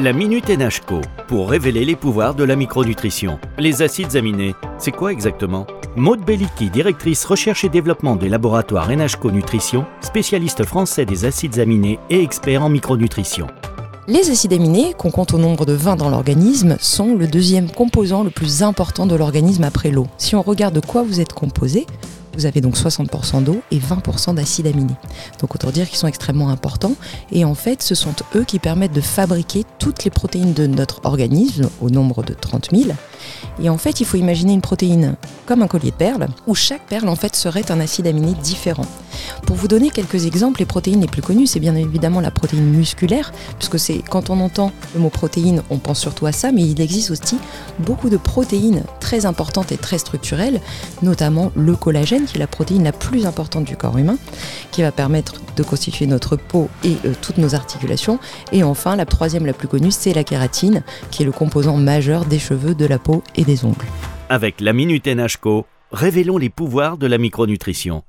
La Minute NHCO pour révéler les pouvoirs de la micronutrition. Les acides aminés, c'est quoi exactement? Maude Belliki, directrice recherche et développement des laboratoires NHCO Nutrition, spécialiste français des acides aminés et expert en micronutrition. Les acides aminés, qu'on compte au nombre de 20 dans l'organisme, sont le deuxième composant le plus important de l'organisme après l'eau. Si on regarde de quoi vous êtes composé, vous avez donc 60% d'eau et 20% d'acides aminés. Donc autant dire qu'ils sont extrêmement importants. Et en fait, ce sont eux qui permettent de fabriquer toutes les protéines de notre organisme, au nombre de 30 000. Et en fait, il faut imaginer une protéine comme un collier de perles, où chaque perle en fait serait un acide aminé différent. Pour vous donner quelques exemples, les protéines les plus connues, c'est bien évidemment la protéine musculaire, puisque c'est quand on entend le mot protéine, on pense surtout à ça, mais il existe aussi beaucoup de protéines très importantes et très structurelles, notamment le qui est la protéine la plus importante du corps humain, qui va permettre de constituer notre peau et euh, toutes nos articulations. Et enfin, la troisième la plus connue, c'est la kératine, qui est le composant majeur des cheveux, de la peau et des ongles. Avec la Minute NHCO, révélons les pouvoirs de la micronutrition.